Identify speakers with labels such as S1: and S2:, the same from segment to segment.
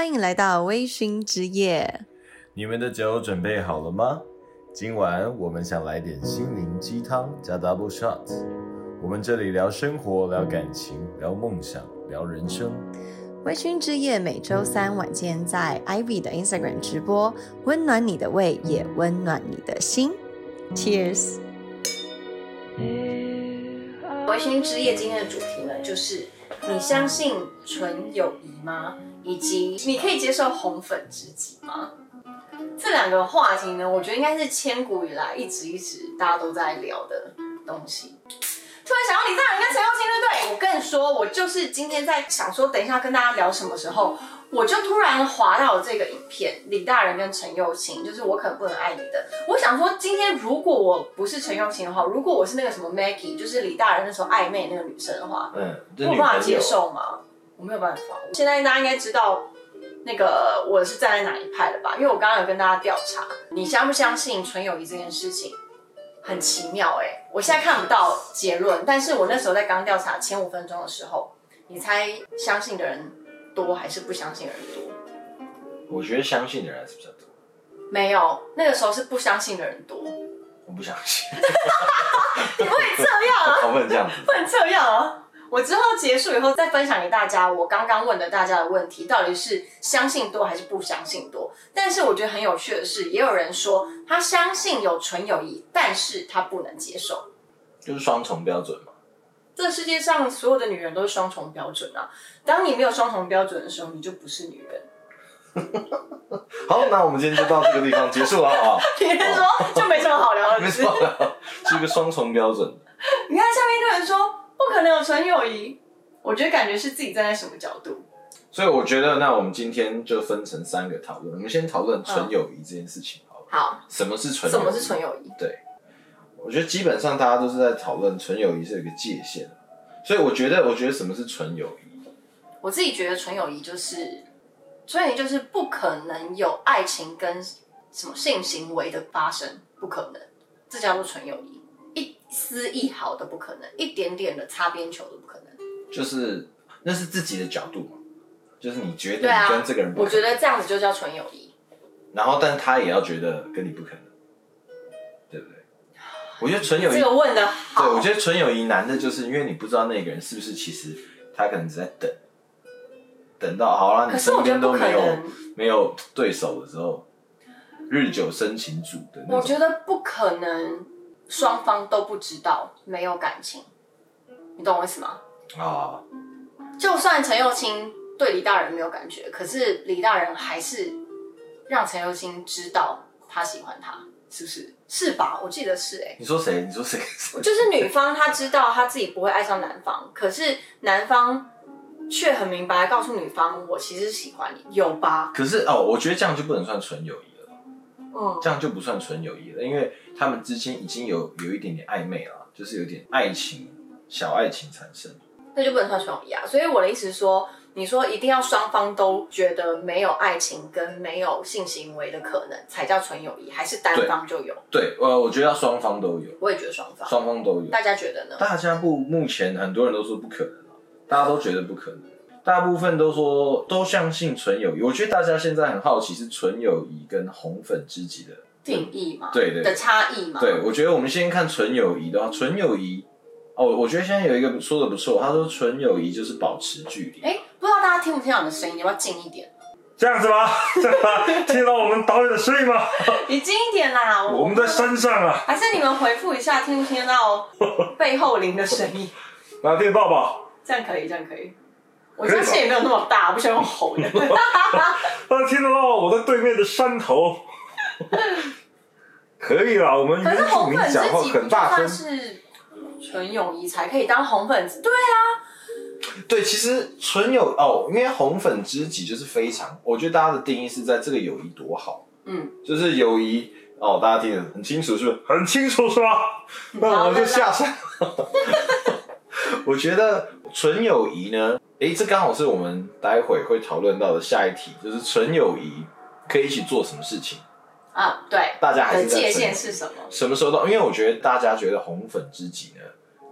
S1: 欢迎来到微醺之夜。
S2: 你们的酒准备好了吗？今晚我们想来点心灵鸡汤加 double shot。我们这里聊生活，聊感情，聊梦想，聊人生。
S1: 微醺之夜每周三晚间在 Ivy 的 Instagram 直播，温暖你的胃，也温暖你的心。Cheers！微醺之夜今天的主题呢，就是你相信纯友谊吗？以及你可以接受红粉知己吗？这两个话题呢，我觉得应该是千古以来一直一直大家都在聊的东西。突然想到李大人跟陈耀清，对不对？我跟你说，我就是今天在想说，等一下跟大家聊什么时候，我就突然滑到了这个影片，李大人跟陈佑清，就是我可能不能爱你的。我想说，今天如果我不是陈佑清的话，如果我是那个什么 Maggie，就是李大人那时候暧昧那个女生的话，
S2: 嗯，
S1: 我有办法接受吗？我没有办法。现在大家应该知道那个我是站在哪一派了吧？因为我刚刚有跟大家调查，你相不相信纯友谊这件事情？很奇妙哎，我现在看不到结论，但是我那时候在刚调查前五分钟的时候，你猜相信的人多还是不相信的人多？
S2: 我觉得相信的人还是比较多。
S1: 没有，那个时候是不相信的人多。
S2: 我不相信。
S1: 你不能这样啊！
S2: 我不能这样子。
S1: 不能这样啊！我之后结束以后再分享给大家，我刚刚问的大家的问题到底是相信多还是不相信多？但是我觉得很有趣的是，也有人说他相信有纯友谊，但是他不能接受，
S2: 就是双重标准嘛。
S1: 这世界上所有的女人都是双重标准啊！当你没有双重标准的时候，你就不是女人。
S2: 好，那我们今天就到这个地方结束了啊。
S1: 别人说就没什么好聊的，
S2: 没错，是一个双重标准。
S1: 你看下面一个人说。不可能有纯友谊，我觉得感觉是自己站在什么角度。
S2: 所以我觉得，那我们今天就分成三个讨论。我们先讨论纯友谊这件事情，好了。
S1: 好。
S2: 什么是纯？
S1: 什么是纯友谊？
S2: 对，我觉得基本上大家都是在讨论纯友谊是一个界限。所以我觉得，我觉得什么是纯友谊？
S1: 我自己觉得纯友谊就是，纯友谊就是不可能有爱情跟什么性行为的发生，不可能，这叫做纯友谊。丝一毫都不可能，一点点的擦边球都不可能。
S2: 就是那是自己的角度嘛，就是你觉得你跟这个人，
S1: 我觉得这样子就叫纯友谊。
S2: 然后，但他也要觉得跟你不可能，对不对？我觉得纯友谊
S1: 这个问的好。
S2: 对，我觉得纯友谊难的就是因为你不知道那个人是不是其实他可能只在等，等到好了，你身边都没有没有对手的时候，日久生情主的。
S1: 我觉得不可能。双方都不知道，没有感情，你懂我意思吗？啊，就算陈幼清对李大人没有感觉，可是李大人还是让陈幼清知道他喜欢他，是不是？是吧？我记得是哎。
S2: 你说谁？你说谁？
S1: 就是女方，她知道她自己不会爱上男方，可是男方却很明白告诉女方，我其实喜欢你，有吧？
S2: 可是哦，我觉得这样就不能算纯友谊。嗯，这样就不算纯友谊了，因为他们之间已经有有一点点暧昧了，就是有点爱情小爱情产生，
S1: 那就不能算纯友谊啊。所以我的意思是说，你说一定要双方都觉得没有爱情跟没有性行为的可能才叫纯友谊，还是单方就有？
S2: 对，呃，我觉得要双方都有。
S1: 我也觉得双方，
S2: 双方都有。
S1: 大家觉得呢？
S2: 大家不，目前很多人都说不可能大家都觉得不可能。大部分都说都相信纯友谊，我觉得大家现在很好奇是纯友谊跟红粉知己的
S1: 定义嘛？
S2: 对对
S1: 的差异嘛？
S2: 对，我觉得我们先看纯友谊的话，纯友谊哦，我觉得现在有一个说的不错，他说纯友谊就是保持距离。
S1: 哎，不知道大家听不听到你的声音？要不要近一点？
S3: 这样子吗？这样吗？听到我们导演的声音吗？
S1: 你近一点啦！
S3: 我们在山上啊。
S1: 还是你们回复一下，听不听到 背后铃的声音？
S3: 那听抱抱？
S1: 这样可以，这样可以。我声气也没有那么大，不需要用吼的。
S3: 他听得到我在对面的山头。可以啦，我们
S1: 可是红粉
S3: 讲话很大声。
S1: 是纯友谊才可以当红粉子，对啊。
S2: 对，其实纯友哦，因为红粉知己就是非常，我觉得大家的定义是在这个友谊多好，嗯，就是友谊哦，大家听得很清楚，是不是？很清楚是吧？那我就下山。我觉得纯友谊呢。哎，这刚好是我们待会会讨论到的下一题，就是纯友谊可以一起做什么事情
S1: 啊？对，
S2: 大家还
S1: 是界限是什么？
S2: 什么时候到？因为我觉得大家觉得红粉知己呢，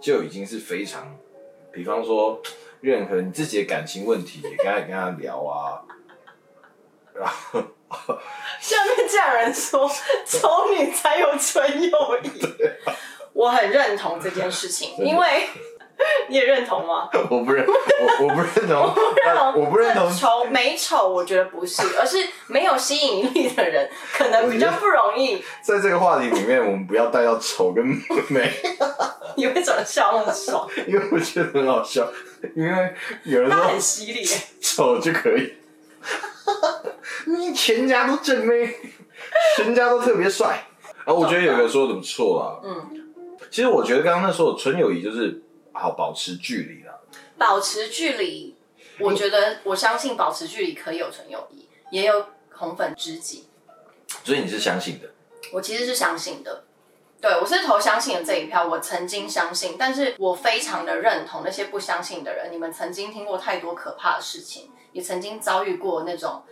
S2: 就已经是非常，比方说任何你自己的感情问题，也跟他跟他聊啊，
S1: 下面这样人说，丑女才有纯友谊。我很认同这件事情，因为 你也认同吗？
S2: 我不认，我我不认同，我不认同。
S1: 丑美丑，我觉得不是，而是没有吸引力的人，可能比较不容易。
S2: 在这个话题里面，我们不要带到丑跟美。
S1: 你为什么笑那么爽？
S2: 因为我觉得很好笑，因为有人说
S1: 很犀利，
S2: 丑就可以。你全家都正妹，全家都特别帅。然后我觉得有个说的不错啊，嗯。其实我觉得刚刚那说的纯友谊就是好保持距离啦。
S1: 保持距离，我觉得我相信保持距离可以有纯友谊，也有红粉知己。
S2: 所以你是相信的？
S1: 我其实是相信的，对我是投相信的这一票。我曾经相信，但是我非常的认同那些不相信的人。你们曾经听过太多可怕的事情，也曾经遭遇过那种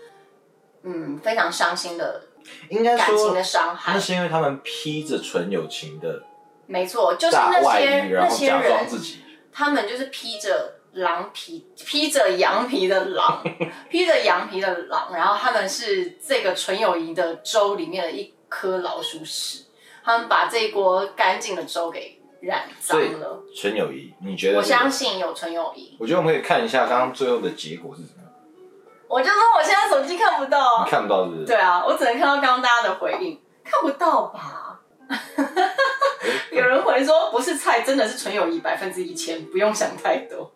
S1: 嗯非常伤心的，
S2: 应该
S1: 感情的伤害。
S2: 那是因为他们披着纯友情的。
S1: 没错，就是那些那些人，他们就是披着狼皮、披着羊皮的狼，披着羊皮的狼，然后他们是这个纯友谊的粥里面的一颗老鼠屎，他们把这一锅干净的粥给染脏了。
S2: 纯友谊，你觉得？
S1: 我相信有纯友谊。
S2: 我觉得我们可以看一下刚刚最后的结果是什么。
S1: 我就说我现在手机看不到，
S2: 你看不到是不是？
S1: 对啊，我只能看到刚刚大家的回应，看不到吧？有人回说不是菜，真的是纯友谊，百分之一千，不用想太多，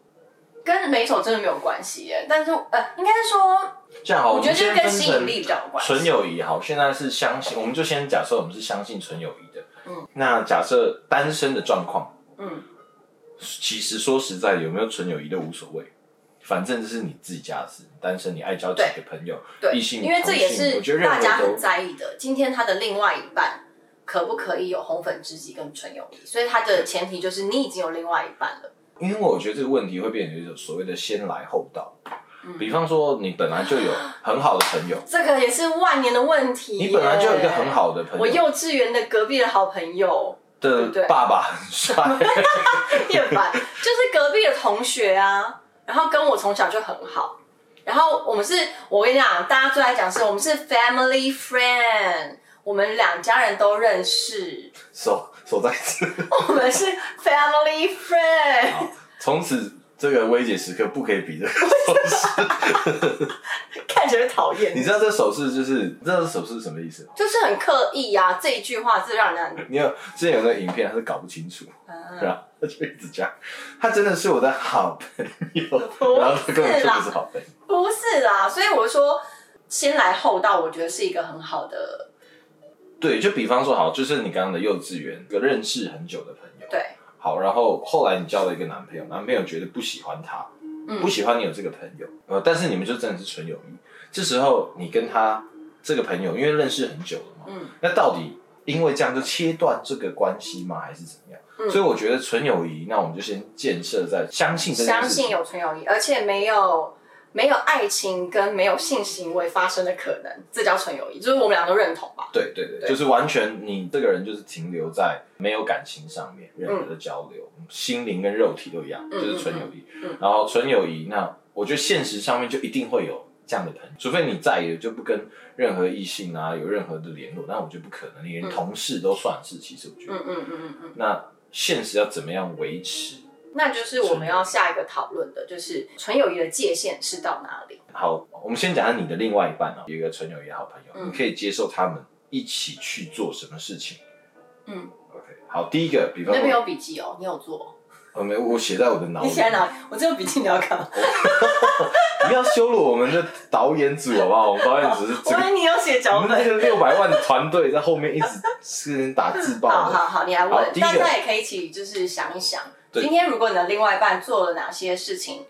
S1: 跟美丑真的没有关系耶。但是呃，应该是说
S2: 这样好，
S1: 我觉得是跟吸引力比较有关。
S2: 纯友谊好，现在是相信，我们就先假设我们是相信纯友谊的。嗯，那假设单身的状况，嗯，其实说实在，有没有纯友谊都无所谓，反正这是你自己家的事。单身，你爱交几个朋友，异性，
S1: 因为这也是大家很在意的。今天他的另外一半。可不可以有红粉知己跟纯友谊？所以它的前提就是你已经有另外一半了。
S2: 因为我觉得这个问题会变成一种所谓的先来后到。比方说，你本来就有 很好的朋友，
S1: 这个也是万年的问题。
S2: 你本来就有一个很好的朋友，
S1: 我幼稚园的隔壁的好朋友
S2: 的爸爸很帅，
S1: 也烦，就是隔壁的同学啊。然后跟我从小就很好，然后我们是，我跟你讲，大家最爱讲是我们是 family friend。我们两家人都认识，
S2: 所所在此，
S1: 我们是 family friend。
S2: 从此这个危险时刻不可以比这个手势，
S1: 看起来讨厌。
S2: 你知道这手势就是，你知道这手势是什么意思吗？
S1: 就是很刻意呀，这一句话是让人。
S2: 你有之前有那个影片，他是搞不清楚，对吧，他就一直讲，他真的是我的好朋友，然后他根本就不是好朋友，
S1: 不是啦。所以我说先来后到，我觉得是一个很好的。
S2: 对，就比方说，好，就是你刚刚的幼稚园，一个认识很久的朋友。
S1: 对。
S2: 好，然后后来你交了一个男朋友，男朋友觉得不喜欢他，嗯不喜欢你有这个朋友，呃，但是你们就真的是纯友谊。这时候你跟他这个朋友，因为认识很久了嘛，嗯，那到底因为这样就切断这个关系吗？还是怎么样？嗯。所以我觉得纯友谊，那我们就先建设在相信，
S1: 相信有纯友谊，而且没有。没有爱情跟没有性行为发生的可能，这叫纯友谊，就是我们俩都认同吧？
S2: 对对对，就是完全你这个人就是停留在没有感情上面，任何的交流，心灵跟肉体都一样，就是纯友谊。然后纯友谊，那我觉得现实上面就一定会有这样的朋友，除非你再也就不跟任何异性啊有任何的联络，那我觉得不可能，你连同事都算是。其实我觉得，嗯嗯嗯嗯嗯，那现实要怎么样维持？
S1: 那就是我们要下一个讨论的，就是纯友谊的界限是到哪里？
S2: 好，我们先讲下你的另外一半哦，有一个纯友谊好朋友，你可以接受他们一起去做什么事情？嗯，OK，好，第一个，比方
S1: 那边有笔记哦，你有做？
S2: 呃，没，我写在我的脑。
S1: 你写在哪里？我这个笔记你要看。
S2: 不要羞辱我们的导演组好不好？我们导演组是。
S1: 我以你有写脚本。
S2: 那个六百万的团队在后面一直是打字报。
S1: 好好好，你来问，大家也可以一起就是想一想。今天如果你的另外一半做了哪些事情，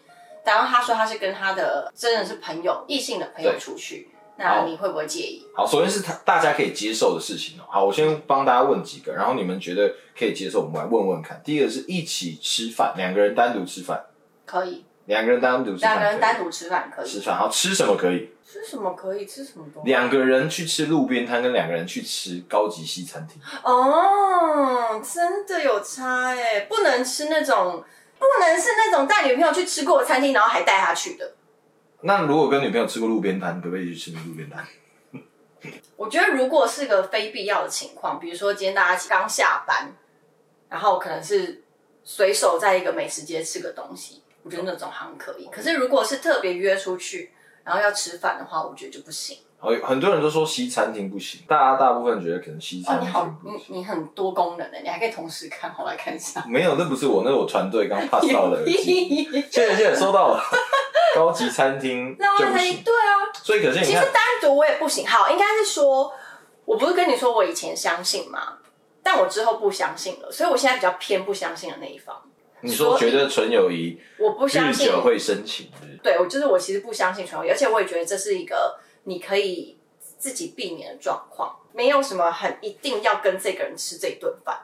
S1: 然后他说他是跟他的真的是朋友、异性的朋友出去，那你会不会介意？
S2: 好，首先是他大家可以接受的事情哦。好，我先帮大家问几个，然后你们觉得可以接受，我们来问问看。第一个是一起吃饭，两个人单独吃饭
S1: 可以，
S2: 两个人单独吃
S1: 饭，两个人单独吃饭可以。
S2: 吃饭然后吃什么可以？
S1: 吃什么可以？吃什么东西？
S2: 两个人去吃路边摊，跟两个人去吃高级西餐厅。
S1: 哦，真的有差哎，不能吃那种，不能是那种带女朋友去吃过的餐厅，然后还带她去的。
S2: 那如果跟女朋友吃过路边摊，可不可以去吃路边摊？
S1: 我觉得如果是个非必要的情况，比如说今天大家刚下班，然后可能是随手在一个美食街吃个东西，我觉得那种好像可以。可是如果是特别约出去，然后要吃饭的话，我觉得就不行。
S2: 哦，很多人都说西餐厅不行，大家大部分觉得可能西
S1: 哦，
S2: 餐厅
S1: 你好，你你很多功能的，你还可以同时看，我来看一下。
S2: 没有，那不是我，那是我团队刚 pass 到的耳机。谢谢谢谢，收到了。高级餐厅
S1: 那
S2: 就不行，
S1: 对啊，
S2: 所以可见你看
S1: 其实，单独我也不行。好，应该是说，我不是跟你说我以前相信吗？但我之后不相信了，所以我现在比较偏不相信的那一方。
S2: 你说觉得纯友谊
S1: 我不相信，
S2: 日久会生情，
S1: 对我就是我其实不相信纯友谊，而且我也觉得这是一个你可以自己避免的状况，没有什么很一定要跟这个人吃这顿饭。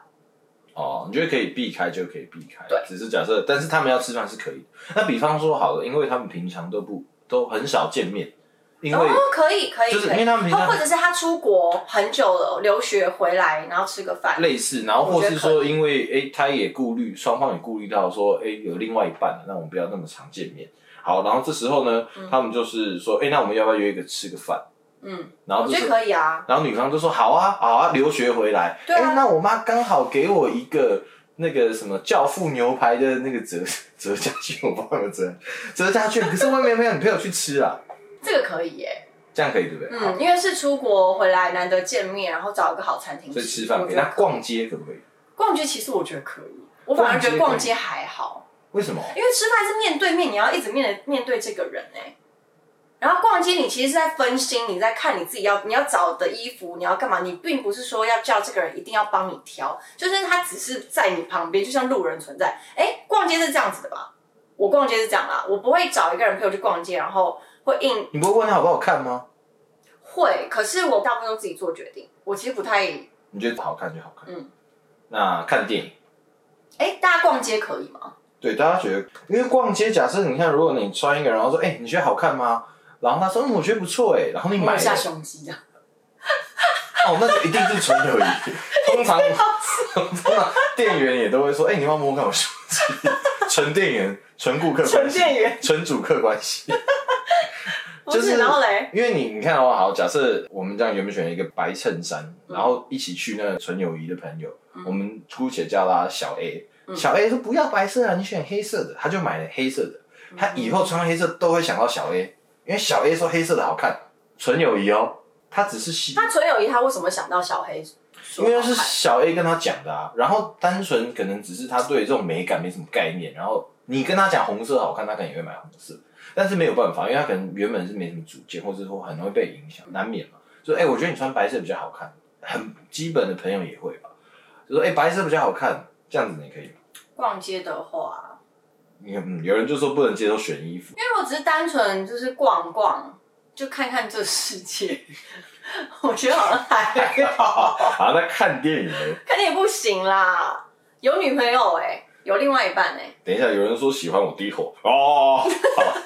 S2: 哦，你觉得可以避开就可以避开，
S1: 对
S2: 只是假设，但是他们要吃饭是可以的。那比方说好了，因为他们平常都不都很少见面，因为
S1: 哦，可以可以，
S2: 就是因为他们平常
S1: 或者是他出国很久了，留学回来，然后吃个饭。
S2: 类似，然后或是说，因为诶、他也顾虑，双方也顾虑到说，诶、有另外一半，那我们不要那么常见面。好，然后这时候呢，他们就是说，诶、那我们要不要约一个吃个饭？
S1: 嗯，
S2: 然后就是
S1: 我觉得可以啊。
S2: 然后女方就说好啊，好啊，留学回来，
S1: 对
S2: 那我妈刚好给我一个那个什么教父牛排的那个折折价券，我不知道有没有折折价券，可是外面没有，你陪我去吃啊，
S1: 这个可以耶，
S2: 这样可以对不对？好
S1: 嗯，因为是出国回来难得见面，然后找一个好餐厅
S2: 所以吃饭可以，
S1: 觉得
S2: 那逛街可不可以？
S1: 逛街其实我觉得可以，我反而觉得
S2: 逛街
S1: 街还好，
S2: 为什么？
S1: 因为吃饭是面对面，你要一直面面对这个人哎。然后逛街，你其实是在分心，你在看你自己要你要找的衣服，你要干嘛？你并不是说要叫这个人一定要帮你挑，就是他只是在你旁边，就像路人存在。哎，逛街是这样子的吧？我逛街是这样啦，我不会找一个人陪我去逛街，然后会硬
S2: 你不会问他好不好看吗？
S1: 会，可是我大部分都自己做决定。我其实不太，
S2: 你觉得好看就好看。
S1: 嗯，
S2: 那看电影，
S1: 哎，大家逛街可以吗？
S2: 对大家觉得，因为逛街，假设你看，如果你穿一个，然后说，哎、你觉得好看吗？然后他说，嗯，我觉得不错，哎，然后你买
S1: 一下胸肌啊，
S2: 哦，那就一定是纯友谊。通常，通常店员也都会说，哎、你摸摸看我胸肌？纯店员，纯顾客关系，
S1: 纯店员，
S2: 纯主客关系。
S1: 不
S2: 就是是
S1: 然后嘞，
S2: 因为你你看哦，好，假设我们这样原本选了一个白衬衫，然后一起去那个纯友谊的朋友，我们姑且叫他小 A，、小 A 说不要白色啊，你选黑色的，他就买了黑色的，他以后穿黑色都会想到小 A，因为小 A 说黑色的好看，纯友谊哦，他只是喜，
S1: 他纯友谊，他为什么想到小黑
S2: 因为？是小 A 跟他讲的啊，然后单纯可能只是他对这种美感没什么概念，然后你跟他讲红色好看，他可能也会买红色，但是没有办法，因为他可能原本是没什么主见，或者说很容易被影响，难免嘛。就哎、我觉得你穿白色比较好看，很基本的朋友也会吧，就说哎、白色比较好看，这样子你可以吗？
S1: 逛街的话，
S2: 嗯，有人就说不能接受选衣服，
S1: 因为我只是单纯就是逛逛，就看看这世界，我觉得好像还好。
S2: 好，那看电影呢？
S1: 看电影不行啦，有女朋友哎、有另外一半哎、
S2: 等一下，有人说喜欢我低头哦，好，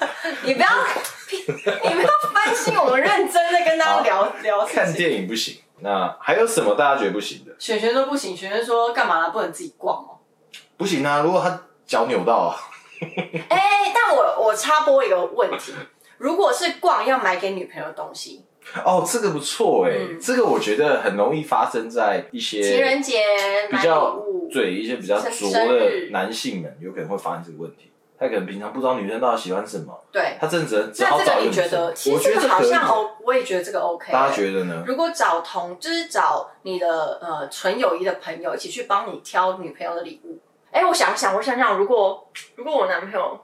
S1: 你不要，你不要翻心，我们认真的跟大家聊聊事
S2: 看
S1: 情。
S2: 电影不行，那还有什么大家觉得不行的？
S1: 璇璇说不行，璇璇说干嘛啦？不能自己逛哦。
S2: 不行啊，如果他脚扭到啊。
S1: 哎、但我我插播一个问题，如果是逛要买给女朋友的东西，
S2: 哦，这个不错哎、
S1: 嗯
S2: 这个我觉得很容易发生在一些
S1: 情人节
S2: 比较
S1: 物，
S2: 对一些比较
S1: 生
S2: 拙的男性们，有可能会发生这个问题。他可能平常不知道女生到底喜欢什么，
S1: 对。
S2: 他真的只能只好找一个女生。
S1: 个你觉得？其
S2: 我
S1: 实这个好
S2: 觉得可以，
S1: 像哦，我也觉得这个 OK。
S2: 大家觉得呢？
S1: 如果找同就是找你的呃纯友谊的朋友一起去帮你挑女朋友的礼物，哎、我想想，我想想，如果如果我男朋友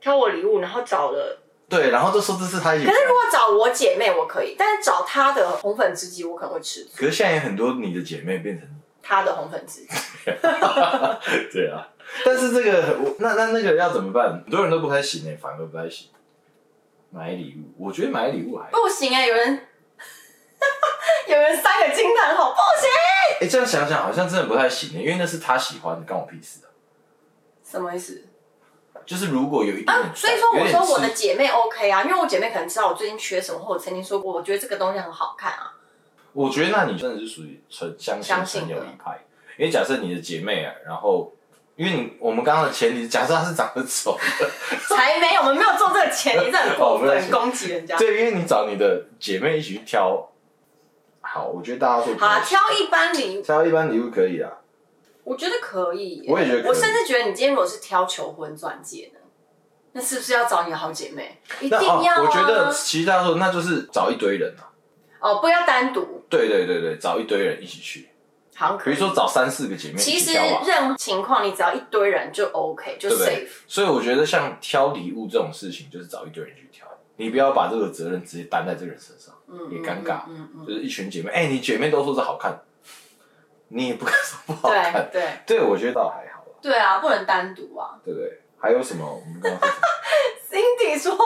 S1: 挑我礼物，然后找了，
S2: 对，然后就说这是他一起
S1: 可。是如果找我姐妹我可以，但是找她的红粉知己我可能会吃醋，
S2: 可是现在有很多你的姐妹变成
S1: 她的红粉知己，
S2: 对啊，但是这个我那那那个要怎么办？很多人都不太行哎、反而不太行。买礼物，我觉得买礼物还
S1: 不行哎、有人 有人三个惊叹号，不行，
S2: 哎、这样想想好像真的不太行欸因为那是他喜欢的，关我屁事啊。
S1: 什么意思？
S2: 就是如果有一
S1: 啊，所以说我说我的姐妹 OK 啊，因为我姐妹可能知道我最近缺什么，或者曾经说过，我觉得这个东西很好看啊。
S2: 我觉得那你真的是属于纯相信
S1: 相信
S2: 纯友谊派，因为假设你的姐妹啊，然后因为你我们刚刚的前提，假设她是长得丑的，
S1: 才没有，我们没有做这个前提，这很过分，
S2: 哦没有钱
S1: 攻击人家。
S2: 对，因为你找你的姐妹一起去挑。好，我觉得大家说
S1: 好啦，挑一般礼物，
S2: 挑一般礼物可以啊。
S1: 我觉得可以耶。
S2: 我也觉得可以
S1: 我甚至觉得你今天如果是挑求婚钻戒呢，那是不是要找你的好姐妹？一定
S2: 那
S1: 要、啊
S2: 哦，我觉得其实大家说那就是找一堆人啊。
S1: 哦，不要单独，
S2: 对对对对，找一堆人一起去，
S1: 好像可以。
S2: 比如说找三四个姐妹一
S1: 其实
S2: 挑吧，
S1: 任何情况，你只要一堆人就 OK，就
S2: 对不
S1: safe。？
S2: 所以我觉得像挑礼物这种事情，就是找一堆人去挑，你不要把这个责任直接担在这个人身上，
S1: 嗯
S2: 也尴尬。
S1: 嗯嗯，
S2: 就是一群姐妹，哎、你姐妹都说是好看，你也不敢说不好
S1: 对
S2: 看。
S1: 对
S2: 对，我觉得倒还好啦，
S1: 对啊，不能单独啊。
S2: 对不对？还有什么？我们刚刚说什么？
S1: Cindy 说，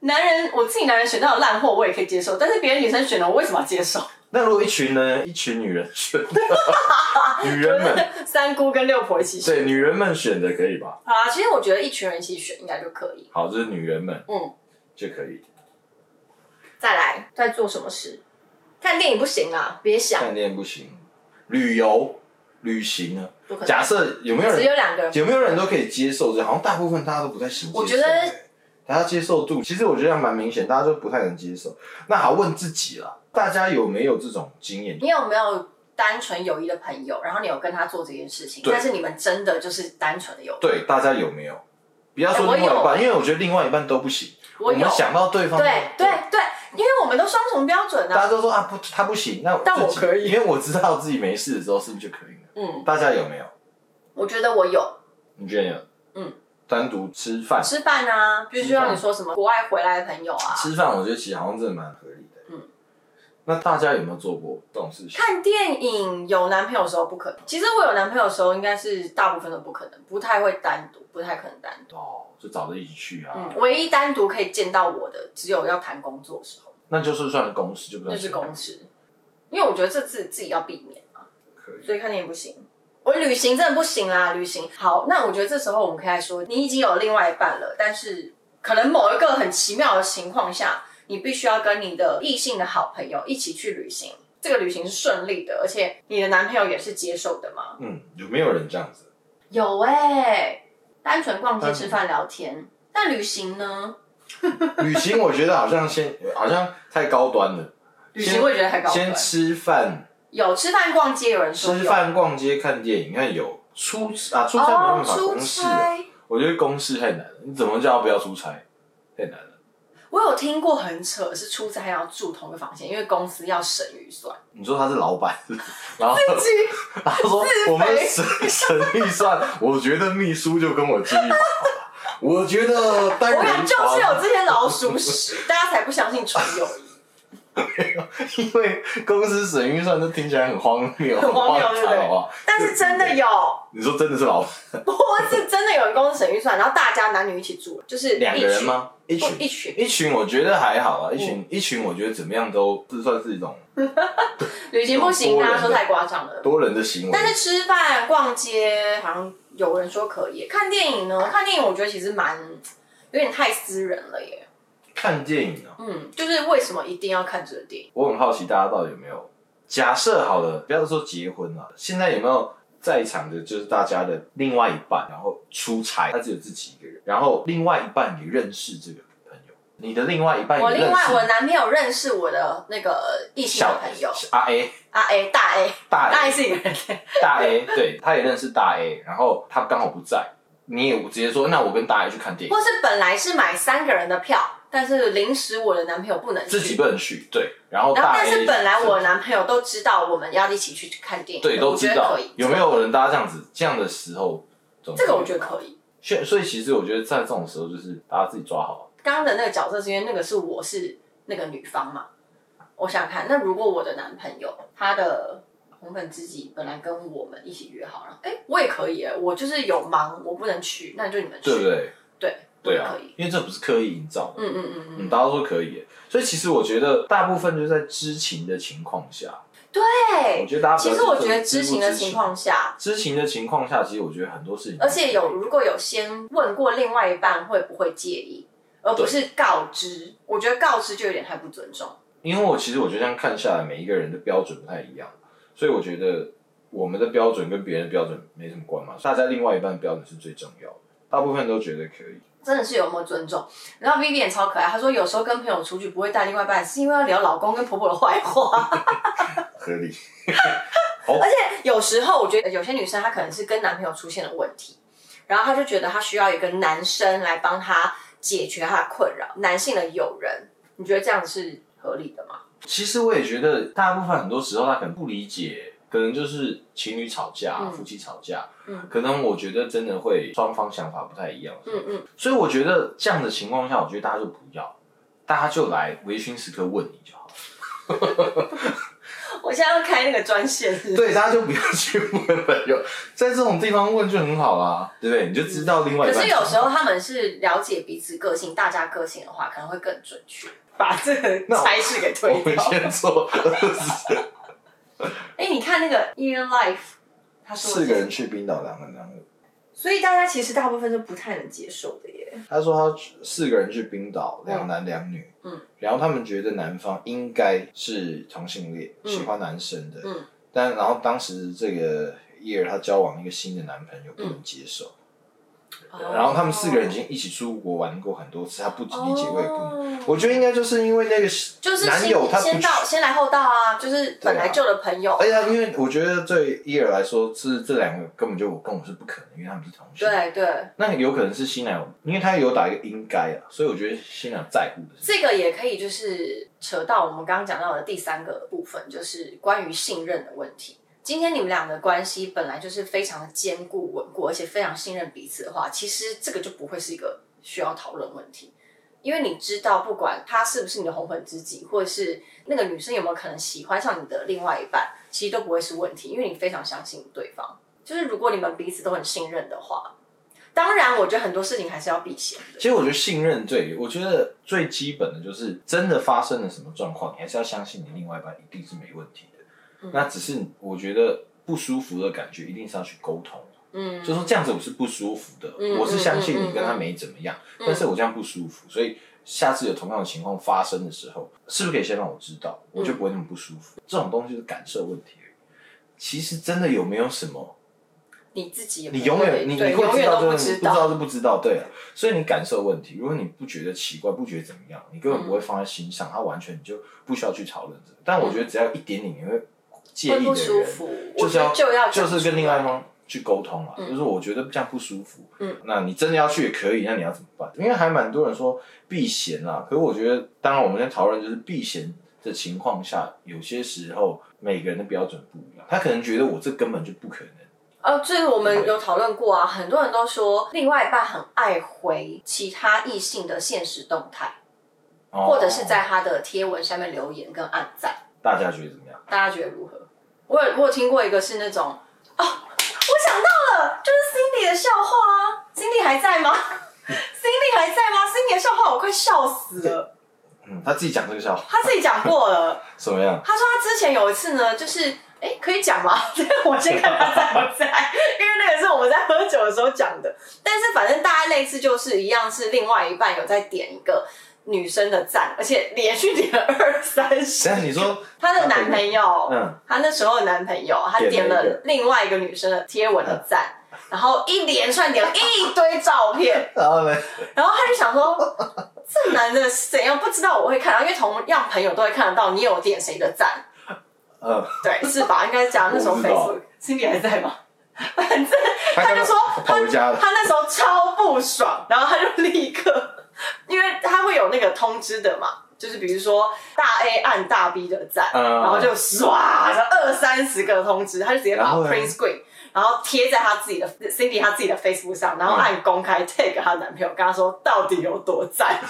S1: 男人我自己男人选到的烂货我也可以接受，但是别的女生选的我为什么要接受？
S2: 那如果一群呢？一群女人选的，女人们，
S1: 三姑跟六婆一起选。
S2: 对，女人们选的可以吧？
S1: 好啊，其实我觉得一群人一起选应该就可以。
S2: 好，就是女人们
S1: 嗯，
S2: 就可以。
S1: 再来，在做什么事？看电影不行啊，别想，
S2: 看电影不行，旅游、旅行呢？假设有没有人
S1: 只
S2: 人
S1: 有两个人，
S2: 有没有人都可以接受这？好像大部分大家都不太行。
S1: 我觉得
S2: 欸大家接受度，其实我觉得还蛮明显，大家都不太能接受。那好，问自己了，大家有没有这种经验？
S1: 你有没有单纯友谊的朋友，然后你有跟他做这件事情，但是你们真的就是单纯的友谊？
S2: 对，大家有没有？不要说另外一半，因为我觉得另外一半都不行。
S1: 我有
S2: 们想到对方，
S1: 对对对，因为我们都双重标准啊。
S2: 大家都说啊不，他不行，那
S1: 但我
S2: 自己
S1: 可以
S2: 因为我知道自己没事的时候是不是就可以了？
S1: 嗯，
S2: 大家有没有？
S1: 我觉得我有
S2: 你觉得有？
S1: 嗯，
S2: 单独吃饭，
S1: 吃饭啊，就是
S2: 吃饭
S1: 像你说什么国外回来的朋友啊，
S2: 吃饭，我觉得其实好像真的蛮合理的。
S1: 嗯，
S2: 那大家有没有做过这种事情？
S1: 看电影有男朋友的时候不可能。其实我有男朋友的时候，应该是大部分都不可能，不太会单独，不太可能单独。
S2: 哦，就找着一起去啊，
S1: 嗯，唯一单独可以见到我的，只有要谈工作的时候，
S2: 那就是算公事，就不算
S1: 那是公事。因为我觉得这自自己要避免嘛，
S2: 可以。
S1: 所以看电影不行。我旅行真的不行啦，旅行好。那我觉得这时候我们可以来说，你已经有另外一半了，但是可能某一个很奇妙的情况下，你必须要跟你的异性的好朋友一起去旅行。这个旅行是顺利的，而且你的男朋友也是接受的吗？
S2: 嗯，有没有人这样子？
S1: 有哎、单纯逛街、吃饭、聊天。但旅行呢？
S2: 旅行我觉得好像先好像太高端了。
S1: 旅行我也觉得太高端
S2: 先吃饭、
S1: 有吃饭、逛街，有人说有
S2: 吃饭、逛街、看电影，你看有出啊出差没
S1: 哦
S2: 办，法，
S1: 出
S2: 公事。我觉得公事太难了，你怎么叫他不要出差？太难了。
S1: 我有听过很扯，是出差要住同一个房间，因为公司要省预算。
S2: 你说他是老板，然后 他说我们省省预算，我觉得秘书就跟我记忆。我觉得单人
S1: 我想就是有，这些老鼠屎，大家才不相信纯友谊。
S2: 因为公司省预算，都听起来很荒谬，
S1: 很荒谬对不？但是真的有，
S2: 你说真的是老 板
S1: 不是真的有人公司省预算，然后大家男女一起住，就是
S2: 两个人吗？一
S1: 一群？一群。
S2: 一群我觉得还好啊，一
S1: 嗯
S2: 群一群我觉得怎么样都这算是一种
S1: 旅行不行，大家说太夸张了。
S2: 多人的行为。
S1: 但是吃饭、逛街，好像有人说可以。看电影呢？看电影我觉得其实蛮有点太私人了耶。
S2: 看电影啊，
S1: 嗯，就是为什么一定要看这个电影？
S2: 我很好奇大家到底有没有假设好了，不要说结婚了，现在有没有在场的就是大家的另外一半，然后出差，他只有自己一个人，然后另外一半也认识这个朋友，你的另外一半也
S1: 我
S2: 认识
S1: 另外我男朋友认识我的那个异性的朋友。
S2: 阿 A
S1: 啊 A 大 A
S2: 大 A
S1: 是一个人，
S2: 大 A，对，他也认识大 A，然后他刚好不在，你也直接说，那我跟大 A 去看电影，
S1: 或是本来是买三个人的票，但是临时我的男朋友不能去，
S2: 自己不能去，对，然后
S1: 然后但
S2: A
S1: 是本来我的男朋友都知道我们要一起去看电影，
S2: 对都
S1: 我觉
S2: 知道
S1: 得可以，
S2: 有没有人大家这样子这样的时候，总
S1: 这个我觉得可以。
S2: 以。所以其实我觉得在这种时候，就是大家自己抓好。
S1: 刚刚的那个角色是因为那个是我是那个女方嘛，我想想看，那如果我的男朋友他的红粉知己本来跟我们一起约好了，哎，我也可以耶，我就是有忙我不能去，那就你们去，
S2: 对不对？
S1: 对，我
S2: 对啊因为这不是刻意营造的，
S1: 嗯嗯嗯
S2: 嗯，
S1: 嗯，
S2: 大家都说可以。所以其实我觉得大部分就是在知情的情况下，对我
S1: 对。
S2: 觉得大家
S1: 其实我觉得
S2: 知
S1: 情的情况下，
S2: 知情的情况下，其实我觉得很多事情，
S1: 而且有如果有先问过另外一半会不会介意，而不是告知，我觉得告知就有点太不尊重。
S2: 因为我其实我觉得这样看下来，每一个人的标准不太一样，所以我觉得我们的标准跟别人的标准没什么关嘛，大家另外一半的标准是最重要的。大部分都觉得可以。
S1: 真的是有没有尊重？然后 Vivian 超可爱，她说有时候跟朋友出去不会带另外一半，是因为要聊老公跟婆婆的坏话。
S2: 合理。
S1: 而且有时候我觉得有些女生她可能是跟男朋友出现了问题，然后她就觉得她需要一个男生来帮她解决她的困扰，男性的友人，你觉得这样是合理的吗？
S2: 其实我也觉得，大部分很多时候她可能不理解，可能就是情侣吵架、
S1: 嗯
S2: 夫妻吵架，
S1: 嗯
S2: 可能我觉得真的会双方想法不太一样。
S1: 嗯嗯，
S2: 所以我觉得这样的情况下，我觉得大家就不要，大家就来微醺时刻问你就好。
S1: 我现在要开那个专线是是
S2: 对，大家就不要去问朋友，在这种地方问就很好啦，对不对？你就知道另外一。
S1: 可是有时候他们是了解彼此个性，大家个性的话，可能会更准确，把这个差事给
S2: 我们。先做二十，
S1: 哎、你看那个 Year Life，他说
S2: 四个人去冰岛，两个人两个。
S1: 所以大家其实大部分是不太能接受的耶。
S2: 他说他四个人去冰岛，两男两女，
S1: 嗯，
S2: 然后他们觉得男方应该是同性恋，
S1: 嗯。
S2: 喜欢男生的，
S1: 嗯，
S2: 但然后当时这个叶儿她交往一个新的男朋友不能接受，然后他们四个人已经一起出国玩过很多次，他不理解我也不我觉得应该就是因为那个
S1: 就是
S2: 男友他不
S1: 先先到先来后到啊，就是本来就的朋友。
S2: 而且他因为我觉得对伊尔来说，是这两个根本就我跟我是不可能，因为他们是同性。
S1: 对对，
S2: 那有可能是新娘，因为他有打一个应该啊，所以我觉得新娘在乎的是。
S1: 这个也可以就是扯到我们刚刚讲到的第三个部分，就是关于信任的问题。今天你们俩的关系本来就是非常的坚固稳固，而且非常信任彼此的话，其实这个就不会是一个需要讨论问题。因为你知道，不管他是不是你的红粉知己，或者是那个女生有没有可能喜欢上你的另外一半，其实都不会是问题，因为你非常相信对方。就是如果你们彼此都很信任的话，当然，我觉得很多事情还是要避嫌的。
S2: 其实我觉得信任最，我觉得最基本的就是真的发生了什么状况，你还是要相信你另外一半一定是没问题。
S1: 嗯
S2: 那只是我觉得不舒服的感觉，一定是要去沟通。
S1: 嗯，
S2: 就说这样子我是不舒服的，
S1: 嗯
S2: 我是相信
S1: 嗯
S2: 你跟他没怎么样，但是我这样不舒服，所以下次有同样的情况发生的时候，是不是可以先让我知道，我就不会那么不舒服？这种东西是感受问题而已。其实真的有没有什么，
S1: 你自己也不
S2: 你永远你你会知道这个，你
S1: 知道。
S2: 不知道是不知道，对啊。所以你感受问题，如果你不觉得奇怪，不觉得怎么样，你根本不会放在心上，它完全你就不需要去讨论这个。但我觉得只要一点点你会介意的人，
S1: 舒服，
S2: 就是要
S1: 就要
S2: 就是跟另外一方去沟通啊，就是我觉得这样不舒服，
S1: 嗯，
S2: 那你真的要去也可以，那你要怎么办？因为还蛮多人说避嫌啦，可是我觉得，当然我们在讨论就是避嫌的情况下，有些时候每个人的标准不一样，他可能觉得我这根本就不可能，
S1: 哦，这个我们有讨论过啊，很多人都说另外一半很爱回其他异性的现实动态，
S2: 哦
S1: 或者是在他的贴文下面留言跟按赞，
S2: 大家觉得怎么样？
S1: 大家觉得如何？我有我有听过一个是那种，哦，我想到了，就是 Cindy 的笑话啊，Cindy 还在吗？Cindy 还在吗？Cindy 的笑话我快笑死了，
S2: 嗯，他自己讲这个笑话
S1: 他自己讲过了。
S2: 怎么样？
S1: 他说他之前有一次呢，就是哎，可以讲吗？我先看他在不在，因为那个是我们在喝酒的时候讲的。但是反正大概类似就是一样，是另外一半有在点一个女生的赞，而且连续点了二三十
S2: 你说
S1: 她的男朋友，
S2: 嗯
S1: 她那时候的男朋友，他点了另外一个女生的贴文的赞，然后一连串点了一堆照片，
S2: 然后呢？
S1: 然后他就想说，这男的是怎样？不知道我会看到，因为同样朋友都会看得到你有点谁的赞。
S2: 嗯，
S1: 对，是吧？应该是讲那时候 Facebook Cindy 还在吗？反正
S2: 他
S1: 就说
S2: 跑回家了，
S1: 他那时候超不爽，然后他就立刻，因为他会有那个通知的嘛，就是比如说大 A 按大 B 的赞，
S2: 嗯
S1: 然后就唰，就二三十个通知，他就直接把它
S2: 然后呢
S1: print screen。然后贴在她自己的 Cindy 她自己的 Facebook 上，然后按公开 tag 她男朋友，跟她说到底有多赞，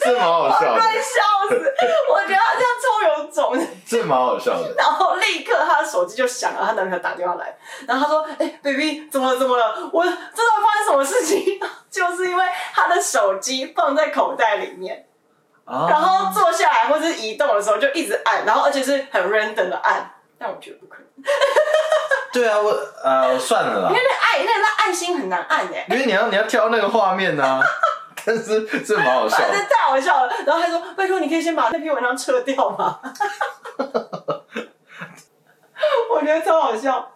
S2: 这蛮好笑的，
S1: 快笑死！我觉得他这样超有种的。
S2: 这蛮好笑的。
S1: 然后立刻她的手机就响了，她男朋友打电话来，然后她说：“哎、b a b y 怎么了？怎么了？我这到底发生什么事情？就是因为她的手机放在口袋里面，
S2: 啊
S1: 然后坐下来或是移动的时候就一直按，然后而且是很 random 的按。但我觉得不可能，
S2: 对啊，我呃算了啦
S1: 因为，那爱那那爱心很难按哎、
S2: 因为你要你要挑那个画面呢、但是这蛮好笑
S1: 反正
S2: 的。
S1: 太好笑了。然后他说：“拜托，你可以先把那篇文章撤掉吗？” 我觉得超好笑。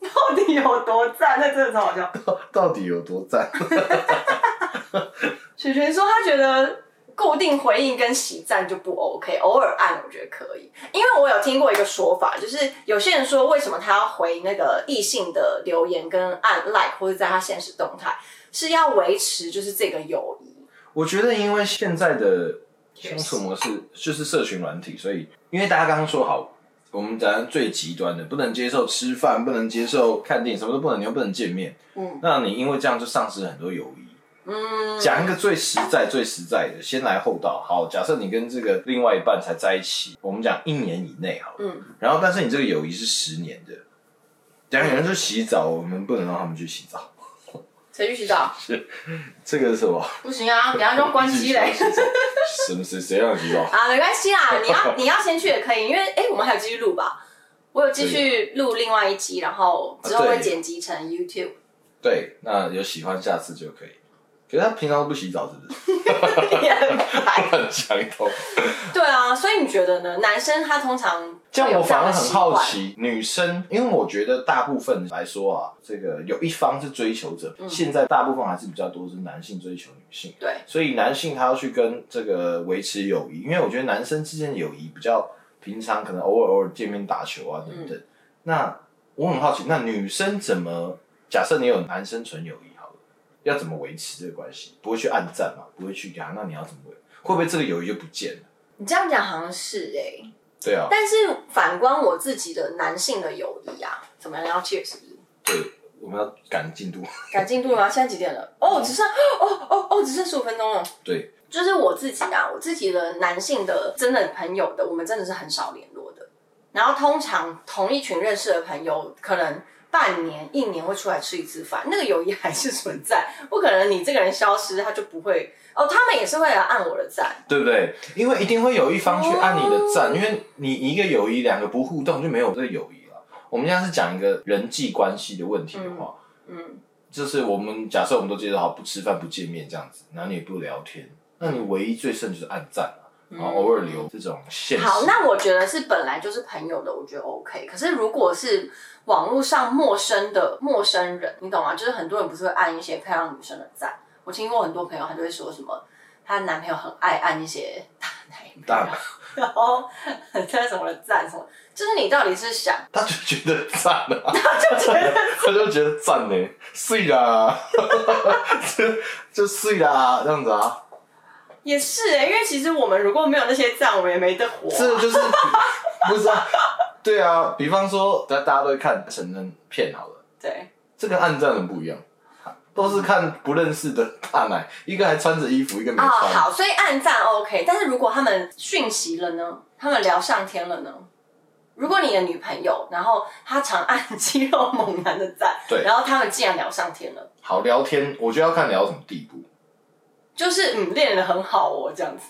S1: 到底有多赞？那真的超好笑。
S2: 到底有多赞？
S1: 雪璇说他觉得固定回应跟喜赞就不 OK，偶尔按我觉得可以，因为我有听过一个说法，就是有些人说为什么他要回那个异性的留言跟按 like 或者在他现实动态，是要维持就是这个友谊。
S2: 我觉得因为现在的相处模式就是社群软体，所以因为大家刚刚说好，我们讲最极端的，不能接受吃饭，不能接受看电影，什么都不能，你又不能见面，嗯，那你因为这样就丧失很多友谊。嗯，讲一个最实在、最实在的，先来后到。好，假设你跟这个另外一半才在一起，我们讲一年以内好了。嗯，然后但是你这个友谊是十年的，讲有人说洗澡，我们不能让他们去洗澡。
S1: 谁去洗澡？
S2: 是这个是什么？
S1: 不行啊，等下就关机嘞。
S2: 什么谁谁让你洗澡？
S1: 啊，没关系啦，你要你要先去也可以，因为哎，我们还有继续录吧。我有继续录另外一集，然后之后会剪辑成 YouTube。
S2: 对，那有喜欢下次就可以。可是他平常都不洗澡，是不是？很强一通。
S1: 对啊，所以你觉得呢？男生他通常
S2: 这样，我反而很好奇，女生，因为我觉得大部分来说啊，这个有一方是追求者，现在大部分还是比较多是男性追求女性。
S1: 对，
S2: 所以男性他要去跟这个维持友谊，因为我觉得男生之间的友谊比较平常，可能偶尔偶尔见面打球啊等等。那我很好奇，那女生怎么？假设你有男生纯友谊。要怎么维持这个关系？不会去暗赞嘛？不会去给他？那你要怎么维？会不会这个友谊就不见了？
S1: 你这样讲好像是哎。
S2: 对啊。
S1: 但是反观我自己的男性的友谊啊，怎么样？要 cheers？
S2: 对，我们要赶进度。
S1: 赶进度吗？现在几点了？哦，只剩哦哦哦，只剩十五分钟了。
S2: 对。
S1: 就是我自己啊，我自己的男性的真的朋友的，我们真的是很少联络的。然后通常同一群认识的朋友，可能。半年、一年会出来吃一次饭，那个友谊还是存在。不可能你这个人消失，他就不会哦。他们也是会来按我的赞，
S2: 对不对？因为一定会有一方去按你的赞，因为你一个友谊，两个不互动就没有这个友谊了。我们现在是讲一个人际关系的问题的话，嗯，就是我们假设我们都接受好不吃饭、不见面这样子，然后你也不聊天，那你唯一最剩就是按赞然后偶尔留这种现
S1: 好，那我觉得是本来就是朋友的，我觉得 OK。可是如果是网络上陌生的陌生人，你懂吗？就是很多人不是会按一些漂亮女生的赞。我听过很多朋友，他就会说什么，她男朋友很爱按一些大奶大，然后很在什么的赞什么，就是你到底是想，
S2: 他就觉得赞啊，
S1: 他就觉得
S2: 他就觉得赞呢，碎啦，就就碎啦，这样子啊，
S1: 也是哎，因为其实我们如果没有那些赞，我们也没得活。
S2: 这就是 不是啊？对啊，比方说，大大家都会看成人片好了。
S1: 对，
S2: 这跟暗战很不一样，都是看不认识的大奶，一个还穿着衣服，一个没穿。
S1: 好，所以暗战 OK，但是如果他们讯息了呢？他们聊上天了呢？如果你的女朋友，然后她常按 肌肉猛男的赞，
S2: 对，
S1: 然后他们竟然聊上天了。
S2: 好，聊天，我觉得要看聊什么地步。
S1: 就是嗯，练的很好哦，这样子。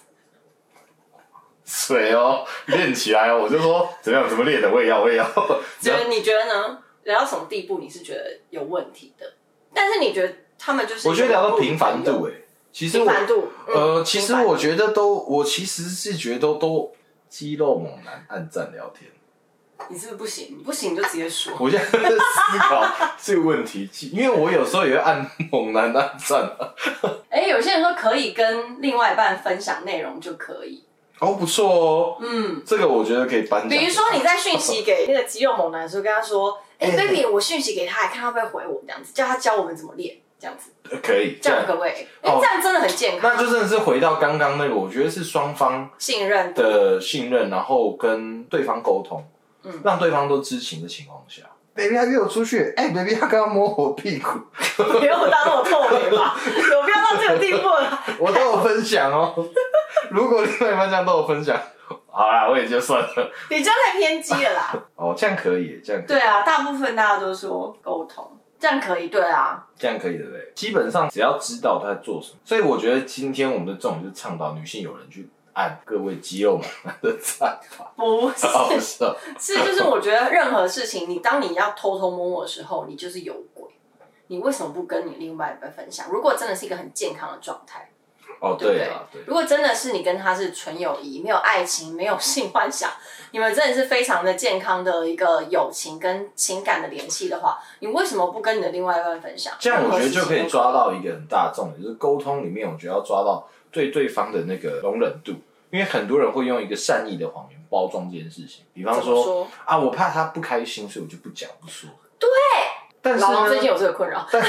S2: 水哦，练起来哦！我就说怎么样，怎么练的，我也要，我也要。
S1: 觉得你觉得呢？聊到什么地步你是觉得有问题的？但是你觉得他们就是？
S2: 我觉得聊到频繁度，哎，其实
S1: 频繁度，
S2: 呃，其实我觉得都，我其实是觉得都都肌肉猛男暗战聊天。
S1: 你是不是不行？不行就直接说。
S2: 我现在在思考这个问题，因为我有时候也会按猛男按赞。
S1: 哎，有些人说可以跟另外一半分享内容就可以。
S2: 哦，不错哦。嗯，这个我觉得可以颁奖。
S1: 比如说你在讯息给那个肌肉猛男的时候，跟他说：“哎，baby，我讯息给他，看他会不会回我，这样子，叫他教我们怎么练，这样子。”
S2: 可以，
S1: 这样可不可以？哎，这样真的很健康。
S2: 那就真的是回到刚刚那个，我觉得是双方
S1: 信任
S2: 的信任，然后跟对方沟通，嗯，让对方都知情的情况下。baby，他约我出去，哎，baby，他刚刚摸我屁股，
S1: 没有当我透明吧？有必要到这个地步了？
S2: 我都有分享哦。如果另外一半这样都有分享，好啦，我也就算了。
S1: 你这样太偏激了啦。
S2: 哦，这样可以，这样。
S1: 对啊，大部分大家都说沟通，这样可以，对啊。
S2: 这样可以，对不对？基本上只要知道他在做什么，所以我觉得今天我们的重点就是倡导女性有人去按各位肌肉们 的赞法。
S1: 不是，
S2: 不是，
S1: 是就是我觉得任何事情，你当你要偷偷摸摸的时候，你就是有鬼。你为什么不跟你另外一半分享？如果真的是一个很健康的状态。
S2: 哦，
S1: 对不对？如果真的是你跟他是纯友谊，没有爱情，没有性幻想，你们真的是非常的健康的一个友情跟情感的联系的话，你为什么不跟你的另外一半分享？
S2: 这样我觉得就可以抓
S1: 到。
S2: 到一个很大的重点，就是沟通里面，我觉得要抓到对对方的那个容忍度，因为很多人会用一个善意的谎言包装这件事情，比方说啊，我怕他不开心，所以我就不讲不说。
S1: 对，
S2: 但是
S1: 老王最近有这个困扰，
S2: 但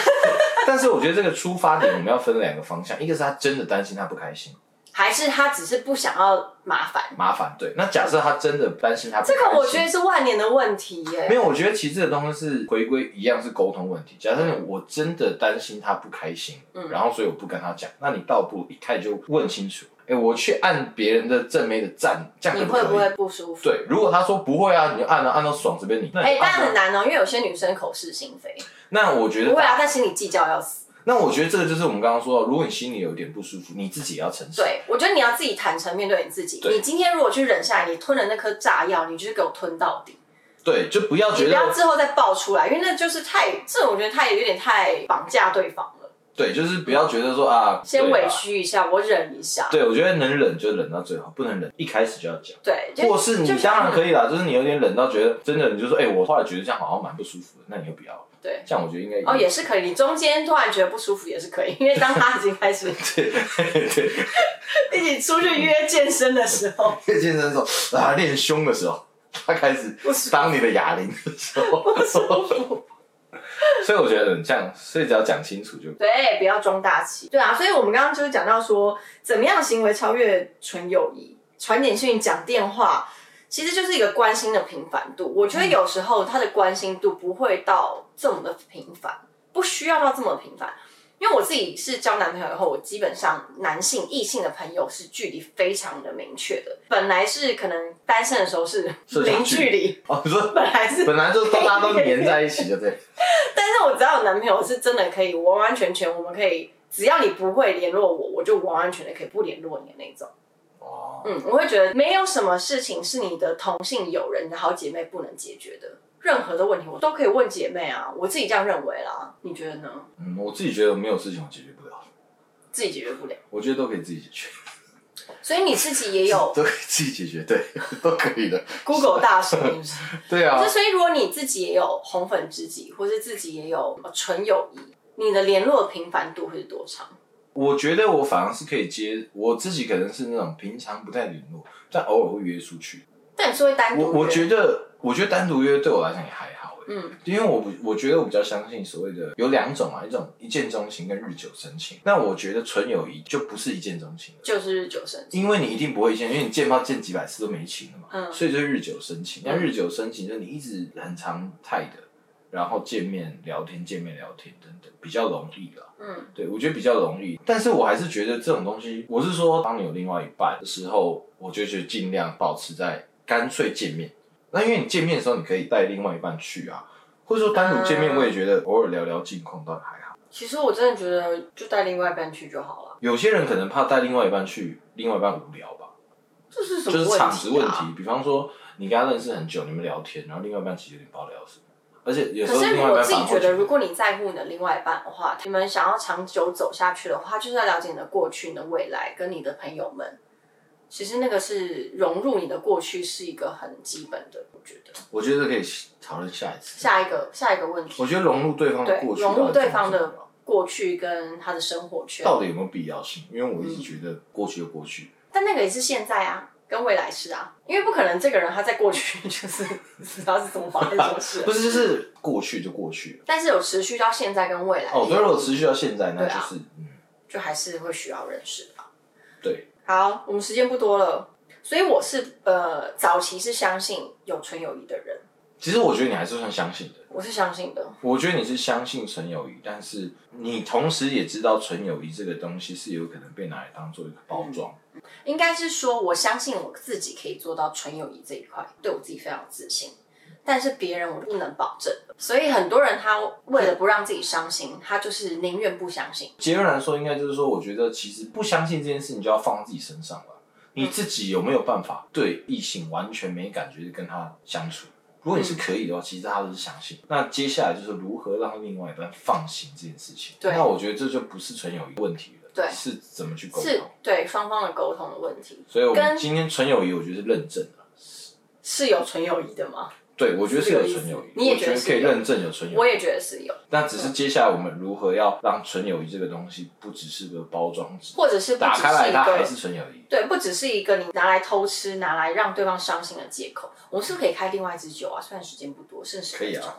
S2: 但是我觉得这个出发点我们要分两个方向，一个是他真的担心他不开心，
S1: 还是他只是不想要麻烦？
S2: 麻烦对。那假设他真的担心他不开
S1: 这
S2: 心，
S1: 个我觉得是万年的问题耶。
S2: 没有，我觉得其实这个东西是回归一样是沟通问题。假设我真的担心他不开心，
S1: 嗯
S2: 然后所以我不跟他讲，那你倒不如一开始就问清楚，哎、我去按别人的正妹的赞，这样可可以？
S1: 你会不会不舒服？
S2: 对，如果他说不会啊，你就按啊，按到爽，这边你。
S1: 哎、但
S2: 按啊
S1: 很难哦，因为有些女生口是心非，
S2: 那我觉得
S1: 不会啊，但心里计较要死。
S2: 那我觉得这个就是我们刚刚说的，如果你心里有一点不舒服，你自己也要承受。
S1: 对，我觉得你要自己坦诚面对你自己。你今天如果去忍下来，你吞了那颗炸药，你就是给我吞到底，
S2: 对，就不要
S1: 你
S2: 觉得
S1: 不要之后再爆出来，因为那就是太，这我觉得他也有点太绑架对方了。
S2: 对，就是不要觉得说啊，
S1: 先委。屈一下，我忍一下。
S2: 对，我觉得能忍就忍到最好，不能忍一开始就要讲。
S1: 对，
S2: 或是你
S1: 就
S2: 当然可以啦，就是你有点忍到觉得真的，你就说，哎、我后来觉得这样好像蛮不舒服的，那你就不要。
S1: 对，
S2: 这样我觉得应该
S1: 哦，也是可以。你中间突然觉得不舒服也是可以，因为当他已经开始
S2: 对 对。
S1: 一起出去约健身的时候，
S2: 约健身的时候啊，练胸的时候，他开始当你的哑铃的时候，所以我觉得这样，所以只要讲清楚就。
S1: 对，不要装大气。对啊，所以我们刚刚就是讲到说，怎么样行为超越纯友谊，传简讯、讲电话，其实就是一个关心的频繁度。我觉得有时候他的关心度不会到这么的频繁，不需要到这么频繁。因为我自己是交男朋友以后，我基本上男性、异性的朋友是距离非常的明确的。本来是可能单身的时候是零
S2: 距
S1: 距离，
S2: 哦，你说
S1: 本来是
S2: 本来就大家都黏在一起，就对。
S1: 但是我只要有男朋友是真的可以完完全全，我们可以只要你不会联络我，我就完完全全可以不联络你的那种。
S2: 哦，
S1: 嗯，我会觉得没有什么事情是你的同性友人、你的好姐妹不能解决的。任何的问题我都可以问姐妹啊，我自己这样认为啦。你觉得呢？
S2: 嗯，我自己觉得没有事情我解决不了，
S1: 自己解决不了，
S2: 我觉得都可以自己解决，
S1: 所以你自己也有
S2: 都可以自己解决，对，都可以的。
S1: Google 大神，是不是？
S2: 对啊
S1: 就，所以如果你自己也有红粉知己，或是自己也有纯友谊，你的联络频繁度会是多长？
S2: 我觉得我反而是可以接，我自己可能是那种平常不太联络，但偶尔会约出去。
S1: 但你是会单独
S2: 我我觉得，我觉得单独约对我来讲也还好，欸
S1: 嗯，
S2: 因为我不，我觉得我比较相信所谓的有两种啊，一种一见钟情跟日久生情。那我觉得纯友谊就不是一见钟情了，
S1: 就是日久生情。
S2: 因为你一定不会见，因为你见到见几百次都没情了嘛，
S1: 嗯
S2: 所以就是日久生情。那日久生情就是你一直很常态的，然后见面聊天，见面聊天等等，比较容易了。
S1: 嗯，
S2: 对，我觉得比较容易，但是我还是觉得这种东西，我是说，当你有另外一半的时候，我就觉得尽量保持在干脆见面。那因为你见面的时候，你可以带另外一半去啊，或者说单独见面，
S1: 嗯
S2: 我也觉得偶尔聊聊近况倒还好。
S1: 其实我真的觉得就带另外一半去就好了，
S2: 有些人可能怕带另外一半去，另外一半无聊吧，
S1: 这是什么
S2: 就是
S1: 啊？
S2: 场子问题。比方说，你跟他认识很久，你们聊天，然后另外一半其实有点不知道聊什么，而且有时
S1: 可是我自己觉得，如果你在乎你的另外一半的话，你们想要长久走下去的话，就是要了解你的过去、你的未来跟你的朋友们。其实那个是融入你的过去是一个很基本的，我觉得。
S2: 我觉得可以讨论下一次。
S1: 下一个下一个问题，
S2: 我觉得融入对方的
S1: 对
S2: 过去，
S1: 融入对方的过去跟他的生活圈，
S2: 到底有没有必要性？因为我一直觉得过去就过去，
S1: 但那个也是现在啊，跟未来是啊，因为不可能这个人他在过去 就是不知道是怎么发生什么事
S2: 不，是就是过去就过去了。
S1: 但是有持续到现在跟未来，
S2: 哦，对，如果持续到现在，那就是嗯，
S1: 就还是会需要认识的。
S2: 对，
S1: 好，我们时间不多了，所以我是呃早期是相信有纯友谊的人，
S2: 其实我觉得你还是算相信的。
S1: 我是相信的。
S2: 我觉得你是相信纯友谊，但是你同时也知道纯友谊这个东西是有可能被拿来当做一个包装。
S1: 应该是说，我相信我自己可以做到纯友谊这一块，对我自己非常有自信。但是别人我不能保证，所以很多人他为了不让自己伤心，他就是宁愿不相信。
S2: 结论来说，应该就是说，我觉得其实不相信这件事，情就要放在自己身上了。你自己有没有办法对异性完全没感觉的跟他相处？如果你是可以的话，其实他都是相信。那接下来就是如何让另外一半放心这件事情。
S1: 对
S2: 那我觉得这就不是纯友谊问题了，
S1: 对
S2: 是怎么去沟
S1: 是
S2: 通。
S1: 对双方的沟通的问题。
S2: 所以，我们
S1: 跟
S2: 今天纯友谊，我觉得是认证的。
S1: 是有纯友谊的吗？
S2: 对，我觉得是有纯友谊，
S1: 你也
S2: 我觉得可以认证有纯友谊。
S1: 我也觉得是有，
S2: 那只是接下来我们如何要让纯友谊这个东西不只是个包装纸，
S1: 或者是
S2: 打开来它还是纯友谊。
S1: 对，不只是一个你拿来偷吃、拿来让对方伤心的借口。我们是不是可以开另外一支酒啊？虽然时间不多，剩十分钟
S2: 可以啊，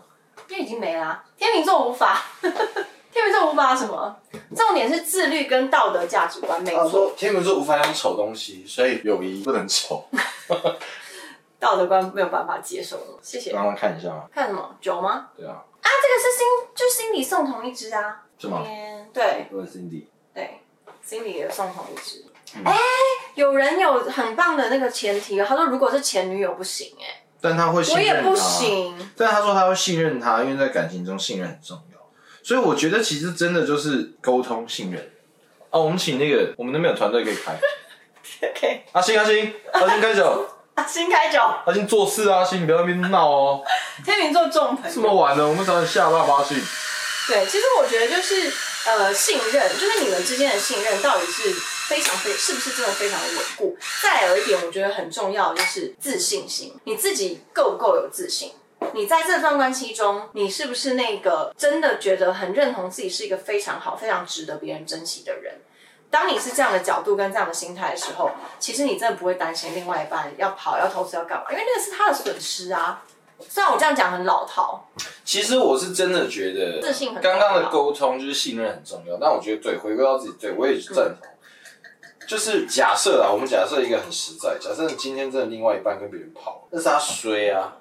S1: 因为已经没啦、天秤座无法，天秤座无法什么？重点是自律跟道德价值观，没错。
S2: 天秤座无法养丑东西，所以友谊不能丑。
S1: 道德观没有办法接受了，谢谢。
S2: 让他看一下吗？
S1: 看什么酒吗？
S2: 对啊，
S1: 啊，这个是心，就心里送同一支啊。
S2: 是吗？
S1: 嗯，对
S2: 我是 Cindy。
S1: 对，心里也送同一支。
S2: 嗯
S1: 哎、有人有很棒的那个前提，他说如果是前女友不行、哎，
S2: 但他会信
S1: 我
S2: 任他，
S1: 也不行。
S2: 但他说他会信任他，因为在感情中信任很重要。所以我觉得其实真的就是沟通信任。哦，我们请那个我们那边有团队可以开。
S1: OK，
S2: 阿星阿星阿星开酒，
S1: 阿星开酒，
S2: 阿星做事啊，阿星你不要在那边闹哦。
S1: 天秤座重朋
S2: 这么晚了，我们早点下爸爸去。
S1: 对，其实我觉得就是呃，信任，就是你们之间的信任到底是非常非是不是真的非常的稳固。再有一点，我觉得很重要就是自信心，你自己够不够有自信？你在这段关系中，你是不是那个真的觉得很认同自己是一个非常好、非常值得别人珍惜的人？当你是这样的角度跟这样的心态的时候，其实你真的不会担心另外一半要跑、要投资、要干嘛，因为那个是他的损失啊。虽然我这样讲很老套，
S2: 其实我是真的觉得，
S1: 自信很
S2: 刚刚的沟通就是信任很重要，但我觉得对，回归到自己，对我也是赞同。就是假设啊，我们假设一个很实在，假设你今天真的另外一半跟别人跑，那是他衰啊，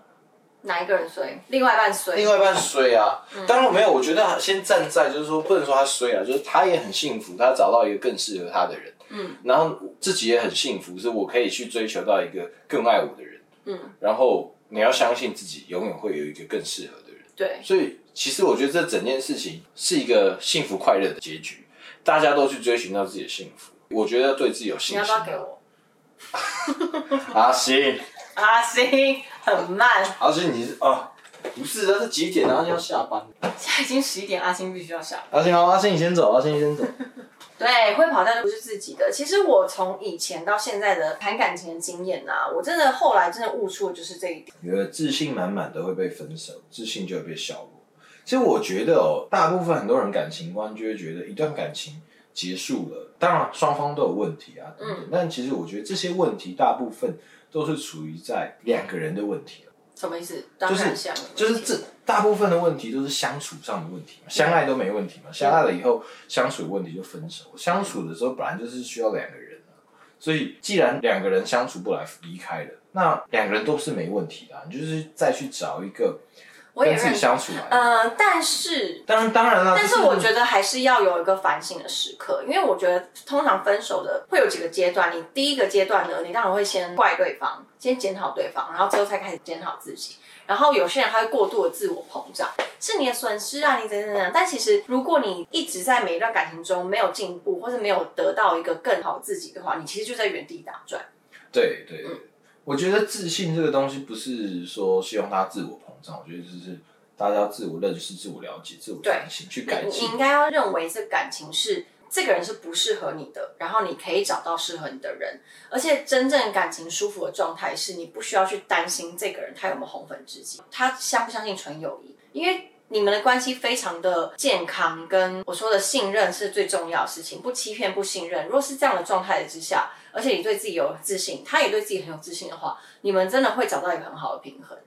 S1: 哪一个人衰，另外一半衰，
S2: 另外一半衰啊。
S1: 嗯
S2: 当然没有，我觉得先站在就是说，不能说他衰啊，就是他也很幸福，他找到一个更适合他的人，嗯，然后自己也很幸福，是我可以去追求到一个更爱我的人，
S1: 嗯，
S2: 然后你要相信自己永远会有一个更适合的人。
S1: 对，
S2: 所以其实我觉得这整件事情是一个幸福快乐的结局，大家都去追寻到自己的幸福。我觉得对自己有
S1: 你
S2: 信心。
S1: 要不要给我？
S2: 阿 星，
S1: 阿星很慢，
S2: 阿星你是啊？不是，那是几点啊？要下班。
S1: 现在已经十一点，阿星必须要下班。
S2: 阿星好，阿星你先走，阿星你先走。
S1: 对，会跑但不是自己的。其实我从以前到现在的谈感情的经验啊，我真的后来真的悟出的就是这一点。
S2: 觉得自信满满的会被分手，自信就会被削弱。其实我觉得哦，大部分很多人感情观就会觉得一段感情结束了，当然双方都有问题啊，等等。但其实我觉得这些问题大部分都是处于在两个人的问题
S1: 什么意思？当然像
S2: 就是这大部分的问题都是相处上的问题嘛，相爱都没问题嘛，相爱了以后相处有问题就分手。相处的时候本来就是需要两个人啊，所以既然两个人相处不来离开了，那两个人都是没问题的啊、你就是再去找一个
S1: 我也认
S2: 相处。
S1: 呃，但是
S2: 当然当然了，
S1: 但是我觉得还是要有一个反省的时刻，因为我觉得通常分手的会有几个阶段。你第一个阶段呢，你当然会先怪对方，先检讨对方，然后之后才开始检讨自己。然后有些人他会过度的自我膨胀，是你的损失啊，你怎样怎样。但其实如果你一直在每一段感情中没有进步，或是没有得到一个更好自己的话，你其实就在原地打转。
S2: 对对对，我觉得自信这个东西不是说希望他自我我觉得就是大家要自我认识、自我了解、自我反省，去改进
S1: 你你应。该要认为这感情是这个人是不适合你的，然后你可以找到适合你的人，而且真正感情舒服的状态是你不需要去担心这个人他有没有红粉知己，他相不相信纯友谊，因为。你们的关系非常的健康，跟我说的信任是最重要的事情，不欺骗、不信任。如果是这样的状态之下，而且你对自己有自信，他也对自己很有自信的话，你们真的会找到一个很好的平衡。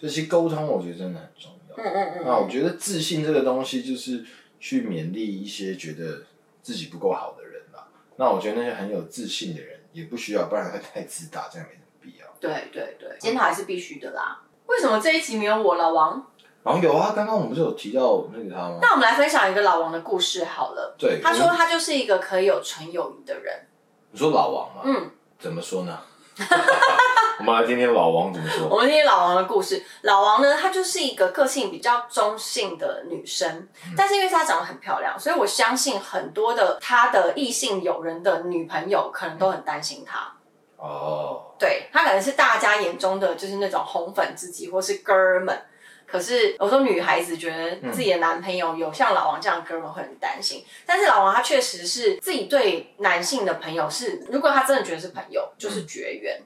S2: 所以其实沟通，我觉得真的很重要。
S1: 嗯嗯嗯
S2: 那我觉得自信这个东西，就是去勉励一些觉得自己不够好的人啦。那我觉得那些很有自信的人，也不需要，不然会太自大，这样没什么必要。
S1: 对对对，检讨还是必须的啦。为什么这一集没有我老王？
S2: 然后有啊，刚刚我们不是有提到那个他吗？
S1: 那我们来分享一个老王的故事好了。
S2: 对，
S1: 他说他就是一个可以有纯友谊的人。
S2: 你说老王吗？
S1: 嗯，
S2: 怎么说呢？我们来听听老王怎么说。
S1: 我们听老王的故事。老王呢，她就是一个个性比较中性的女生，但是因为她长得很漂亮，所以我相信很多的她的异性友人的女朋友可能都很担心她。
S2: 哦，
S1: 对她可能是大家眼中的就是那种红粉知己或是哥儿们。可是我说女孩子觉得自己的男朋友有像老王这样的哥们会很担心，但是老王他确实是自己对男性的朋友是，如果他真的觉得是朋友，就是绝缘。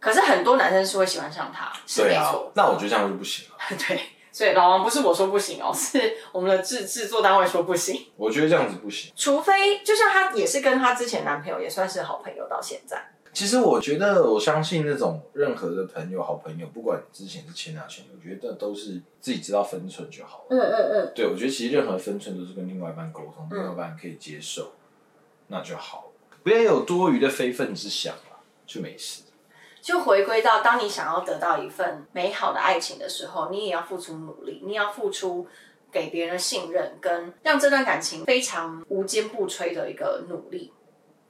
S1: 可是很多男生是会喜欢上他，是没错。
S2: 那我觉得这样就不行了。
S1: 对，所以老王不是我说不行哦，是我们的制制作单位说不行。
S2: 我觉得这样子不行，
S1: 除非就像她也是跟她之前男朋友也算是好朋友到现在。
S2: 其实我觉得，我相信那种任何的朋友、好朋友，不管之前是牵哪牵，我觉得都是自己知道分寸就好了。
S1: 嗯嗯嗯。
S2: 对，我觉得其实任何分寸都是跟另外一半沟通，另外一半可以接受，那就好了，不要有多余的非分之想了，就没事。
S1: 就回归到，当你想要得到一份美好的爱情的时候，你也要付出努力，你要付出给别人信任，跟让这段感情非常无坚不摧的一个努力，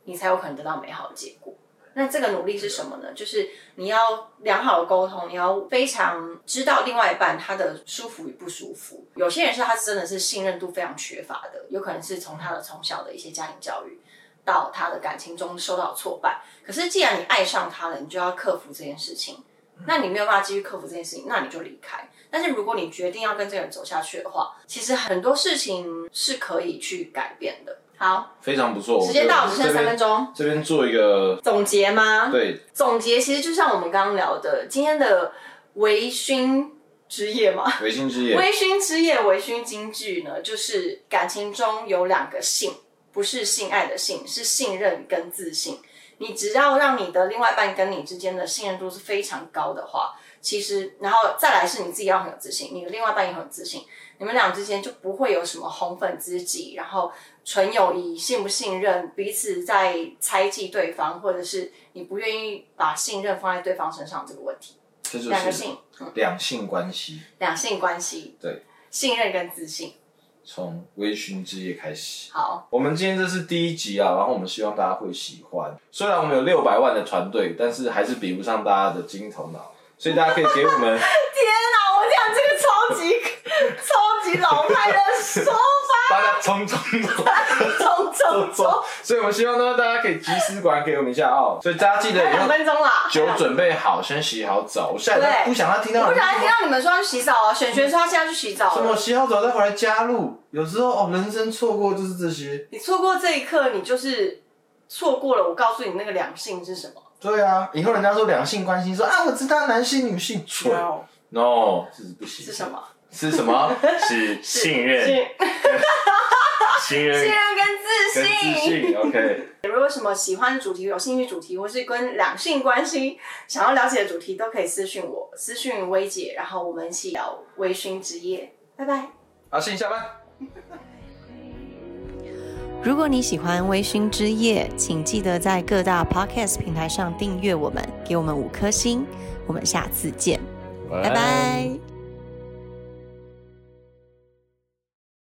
S1: 你才有可能得到美好的结果。那这个努力是什么呢？就是你要良好的沟通，你要非常知道另外一半他的舒服与不舒服。有些人是他真的是信任度非常缺乏的，有可能是从他的从小的一些家庭教育到他的感情中受到挫败。可是既然你爱上他了，你就要克服这件事情。那你没有办法继续克服这件事情，那你就离开。但是如果你决定要跟这个人走下去的话，其实很多事情是可以去改变的。好，
S2: 非常不错。
S1: 时间到，只剩三分钟。
S2: 这边做一个
S1: 总结吗？
S2: 对，
S1: 总结其实就像我们刚刚聊的，今天的微醺之夜嘛。
S2: 微醺之夜，
S1: 微醺之夜，微醺金句呢，就是感情中有两个性，不是性爱的性，是信任跟自信。你只要让你的另外一半跟你之间的信任度是非常高的话，其实，然后再来是你自己要很有自信，你的另外一半也很有自信。你们俩之间就不会有什么红粉知己，然后纯友谊、信不信任，彼此在猜忌对方，或者是你不愿意把信任放在对方身上这个问题。
S2: 这就是
S1: 两个性，
S2: 两性关系。
S1: 两性关系，
S2: 对，
S1: 信任跟自信。
S2: 从微醺之夜开始。
S1: 好，
S2: 我们今天这是第一集啊，然后我们希望大家会喜欢。虽然我们有六百万的团队，但是还是比不上大家的金头脑，所以大家可以给我们。
S1: 天哪，我讲这个超级。超级老派的说法，
S2: 大家冲冲冲
S1: 冲冲冲！
S2: 所以，我们希望呢，大家可以集思广给我们一下哦。所以，大家记得
S1: 两分钟啦，
S2: 酒准备好，先洗好澡。我现在不想要听到，
S1: 不想要听到你们说要去洗澡啊！选选说他现在去洗澡，
S2: 什么洗好澡再回来加入？有时候哦，人生错过就是这些。
S1: 你错过这一刻，你就是错过了。我告诉你，那个两性是什么？
S2: 对啊，以后人家说两性关系，说啊，我知道男性女性错，no，这是不行。
S1: 是什么？
S2: 是什么？
S3: 是信任，信任，
S1: 信任跟自
S2: 信。自信，OK。
S1: 如果什么喜欢的主题、有兴趣主题，或是跟两性关系想要了解的主题，都可以私讯我，私讯薇姐，然后我们一起聊微醺之夜。拜拜。
S2: 阿信下班。
S1: 如果你喜欢微醺之夜，请记得在各大 Podcast 平台上订阅我们，给我们五颗星。我们下次见，拜拜。